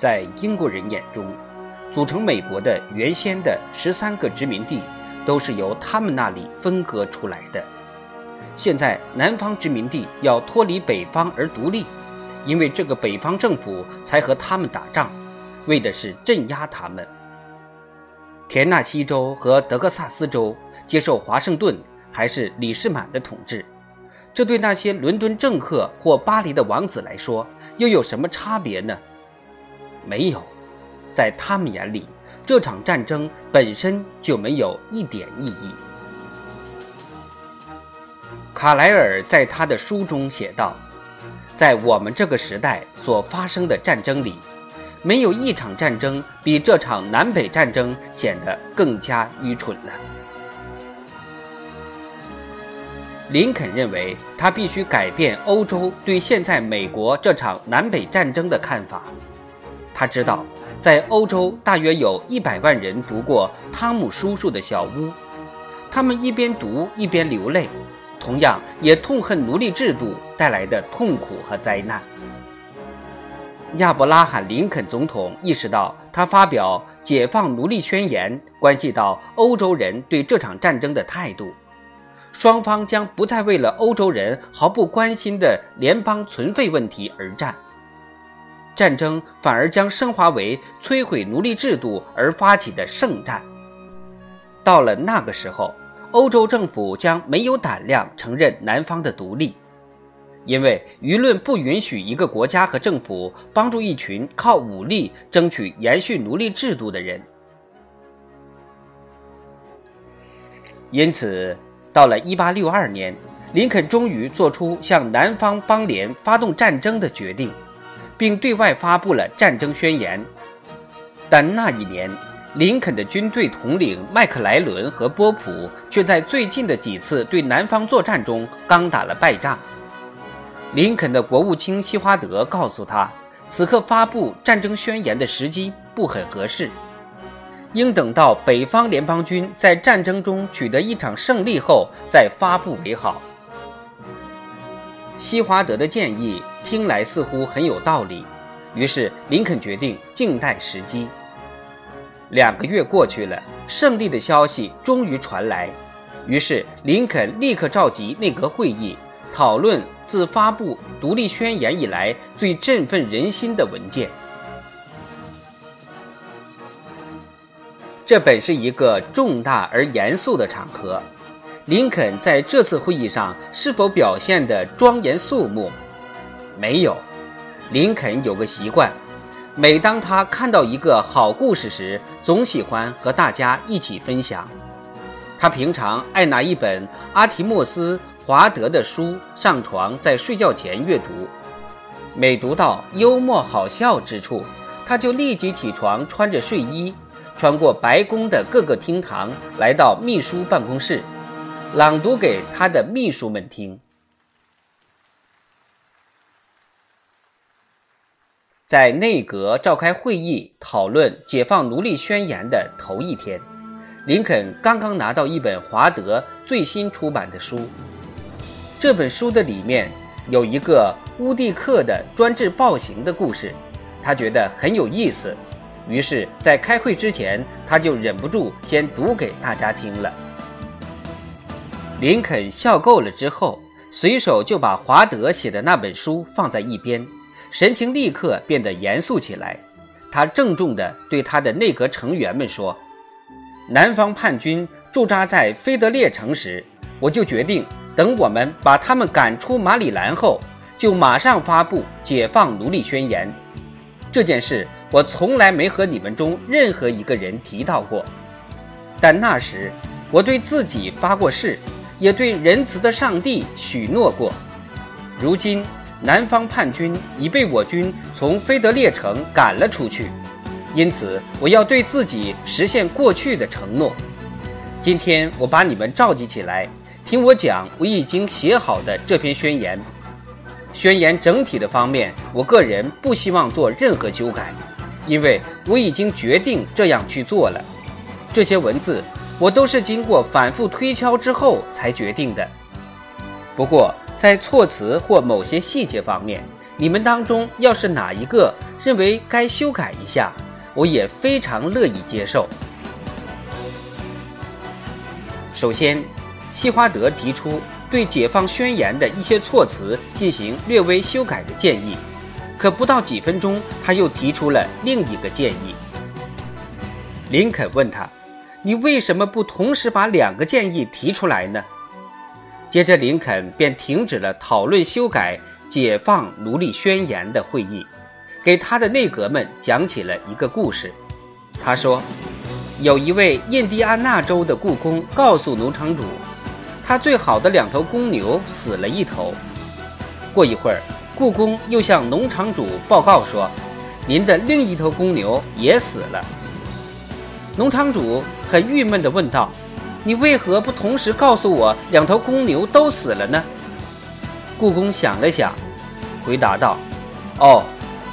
在英国人眼中，组成美国的原先的十三个殖民地，都是由他们那里分割出来的。现在南方殖民地要脱离北方而独立，因为这个北方政府才和他们打仗，为的是镇压他们。田纳西州和德克萨斯州接受华盛顿还是李士满的统治，这对那些伦敦政客或巴黎的王子来说又有什么差别呢？没有，在他们眼里，这场战争本身就没有一点意义。卡莱尔在他的书中写道：“在我们这个时代所发生的战争里。”没有一场战争比这场南北战争显得更加愚蠢了。林肯认为，他必须改变欧洲对现在美国这场南北战争的看法。他知道，在欧洲大约有一百万人读过汤姆叔叔的小屋，他们一边读一边流泪，同样也痛恨奴隶制度带来的痛苦和灾难。亚伯拉罕·林肯总统意识到，他发表解放奴隶宣言关系到欧洲人对这场战争的态度。双方将不再为了欧洲人毫不关心的联邦存废问题而战，战争反而将升华为摧毁奴隶制度而发起的圣战。到了那个时候，欧洲政府将没有胆量承认南方的独立。因为舆论不允许一个国家和政府帮助一群靠武力争取延续奴隶制度的人，因此，到了1862年，林肯终于做出向南方邦联发动战争的决定，并对外发布了战争宣言。但那一年，林肯的军队统领麦克莱伦和波普却在最近的几次对南方作战中刚打了败仗。林肯的国务卿希华德告诉他，此刻发布战争宣言的时机不很合适，应等到北方联邦军在战争中取得一场胜利后再发布为好。希华德的建议听来似乎很有道理，于是林肯决定静待时机。两个月过去了，胜利的消息终于传来，于是林肯立刻召集内阁会议。讨论自发布独立宣言以来最振奋人心的文件。这本是一个重大而严肃的场合，林肯在这次会议上是否表现得庄严肃穆？没有。林肯有个习惯，每当他看到一个好故事时，总喜欢和大家一起分享。他平常爱拿一本阿提莫斯。华德的书上床，在睡觉前阅读。每读到幽默好笑之处，他就立即起床，穿着睡衣，穿过白宫的各个厅堂，来到秘书办公室，朗读给他的秘书们听。在内阁召开会议讨论解放奴隶宣言的头一天，林肯刚刚拿到一本华德最新出版的书。这本书的里面有一个乌蒂克的专制暴行的故事，他觉得很有意思，于是，在开会之前，他就忍不住先读给大家听了。林肯笑够了之后，随手就把华德写的那本书放在一边，神情立刻变得严肃起来。他郑重地对他的内阁成员们说：“南方叛军驻扎在菲德列城时，我就决定。”等我们把他们赶出马里兰后，就马上发布解放奴隶宣言。这件事我从来没和你们中任何一个人提到过，但那时我对自己发过誓，也对仁慈的上帝许诺过。如今南方叛军已被我军从菲德列城赶了出去，因此我要对自己实现过去的承诺。今天我把你们召集起来。听我讲，我已经写好的这篇宣言。宣言整体的方面，我个人不希望做任何修改，因为我已经决定这样去做了。这些文字我都是经过反复推敲之后才决定的。不过，在措辞或某些细节方面，你们当中要是哪一个认为该修改一下，我也非常乐意接受。首先，西华德提出对解放宣言的一些措辞进行略微修改的建议，可不到几分钟，他又提出了另一个建议。林肯问他：“你为什么不同时把两个建议提出来呢？”接着，林肯便停止了讨论修改《解放奴隶宣言》的会议，给他的内阁们讲起了一个故事。他说：“有一位印第安纳州的雇工告诉农场主，他最好的两头公牛死了一头。过一会儿，雇工又向农场主报告说，您的另一头公牛也死了。农场主很郁闷地问道。”你为何不同时告诉我两头公牛都死了呢？故宫想了想，回答道：“哦，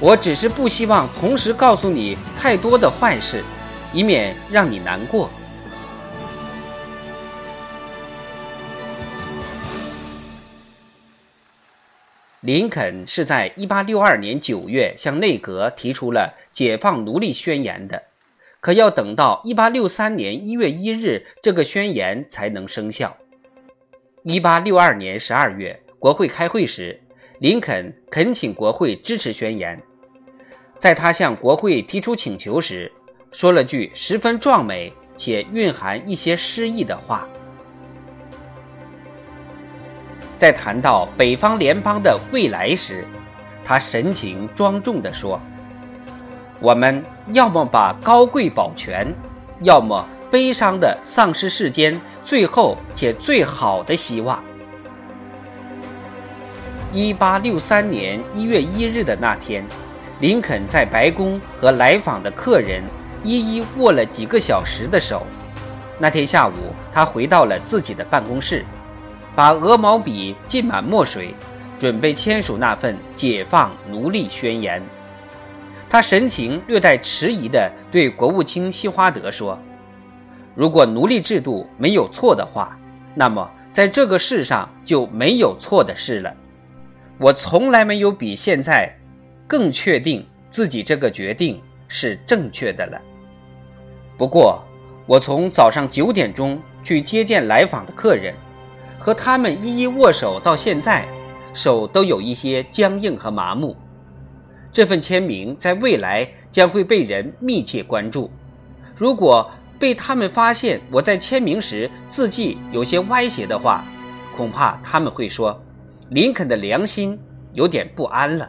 我只是不希望同时告诉你太多的坏事，以免让你难过。”林肯是在1862年9月向内阁提出了解放奴隶宣言的。可要等到一八六三年一月一日，这个宣言才能生效。一八六二年十二月，国会开会时，林肯恳请国会支持宣言。在他向国会提出请求时，说了句十分壮美且蕴含一些诗意的话。在谈到北方联邦的未来时，他神情庄重地说。我们要么把高贵保全，要么悲伤的丧失世间最后且最好的希望。一八六三年一月一日的那天，林肯在白宫和来访的客人一一握了几个小时的手。那天下午，他回到了自己的办公室，把鹅毛笔浸满墨水，准备签署那份解放奴隶宣言。他神情略带迟疑地对国务卿西花德说：“如果奴隶制度没有错的话，那么在这个世上就没有错的事了。我从来没有比现在更确定自己这个决定是正确的了。不过，我从早上九点钟去接见来访的客人，和他们一一握手到现在，手都有一些僵硬和麻木。”这份签名在未来将会被人密切关注。如果被他们发现我在签名时字迹有些歪斜的话，恐怕他们会说林肯的良心有点不安了。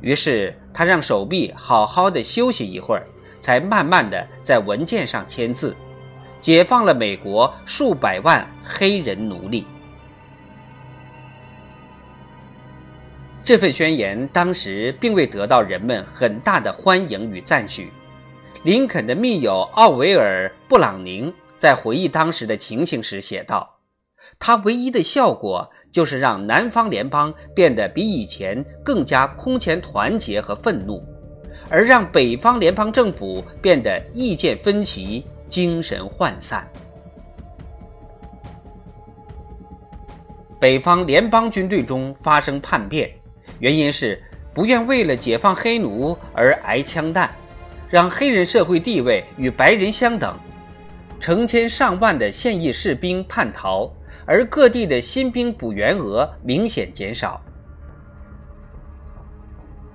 于是他让手臂好好的休息一会儿，才慢慢的在文件上签字，解放了美国数百万黑人奴隶。这份宣言当时并未得到人们很大的欢迎与赞许。林肯的密友奥维尔·布朗宁在回忆当时的情形时写道：“他唯一的效果就是让南方联邦变得比以前更加空前团结和愤怒，而让北方联邦政府变得意见分歧、精神涣散。”北方联邦军队中发生叛变。原因是不愿为了解放黑奴而挨枪弹，让黑人社会地位与白人相等，成千上万的现役士兵叛逃，而各地的新兵补员额明显减少。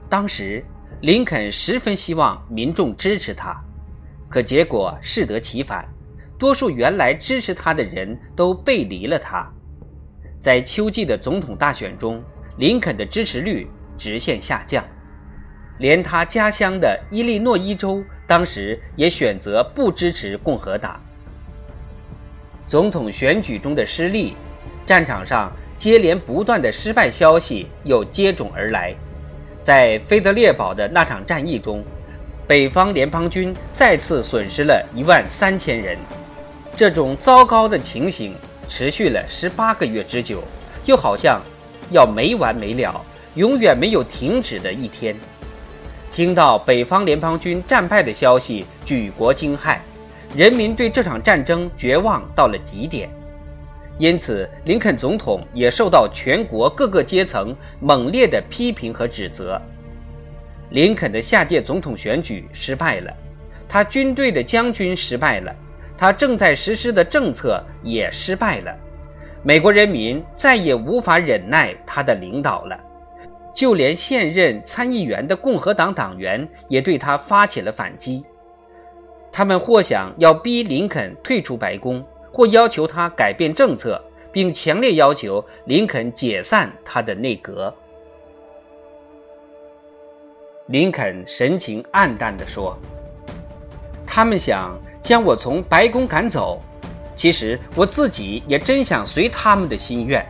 当时，林肯十分希望民众支持他，可结果适得其反，多数原来支持他的人都背离了他。在秋季的总统大选中。林肯的支持率直线下降，连他家乡的伊利诺伊州当时也选择不支持共和党。总统选举中的失利，战场上接连不断的失败消息又接踵而来。在菲德烈堡的那场战役中，北方联邦军再次损失了一万三千人。这种糟糕的情形持续了十八个月之久，又好像。要没完没了，永远没有停止的一天。听到北方联邦军战败的消息，举国惊骇，人民对这场战争绝望到了极点。因此，林肯总统也受到全国各个阶层猛烈的批评和指责。林肯的下届总统选举失败了，他军队的将军失败了，他正在实施的政策也失败了。美国人民再也无法忍耐他的领导了，就连现任参议员的共和党党员也对他发起了反击。他们或想要逼林肯退出白宫，或要求他改变政策。并强烈要求林肯解散他的内阁。林肯神情黯淡地说：“他们想将我从白宫赶走，其实我自己也真想随他们的心愿。”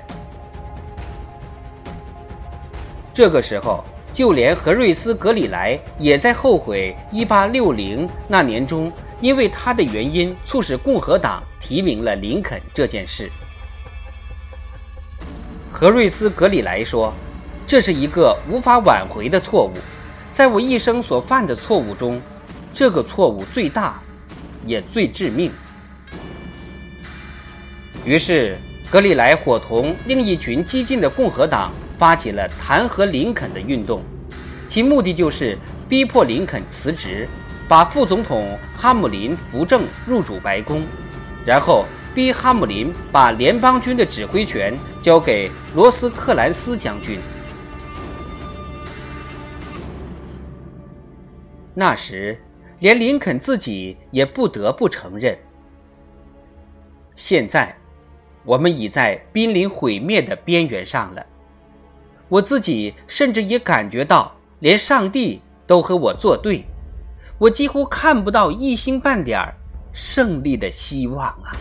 这个时候，就连何瑞斯·格里莱也在后悔1860那年中因为他的原因促使共和党提名了林肯这件事。何瑞斯·格里莱说：“这是一个无法挽回的错误，在我一生所犯的错误中，这个错误最大，也最致命。”于是，格里莱伙同另一群激进的共和党发起了弹劾林肯的运动，其目的就是逼迫林肯辞职，把副总统哈姆林扶正入主白宫，然后。逼哈姆林把联邦军的指挥权交给罗斯克兰斯将军。那时，连林肯自己也不得不承认：现在，我们已在濒临毁灭的边缘上了。我自己甚至也感觉到，连上帝都和我作对，我几乎看不到一星半点胜利的希望啊！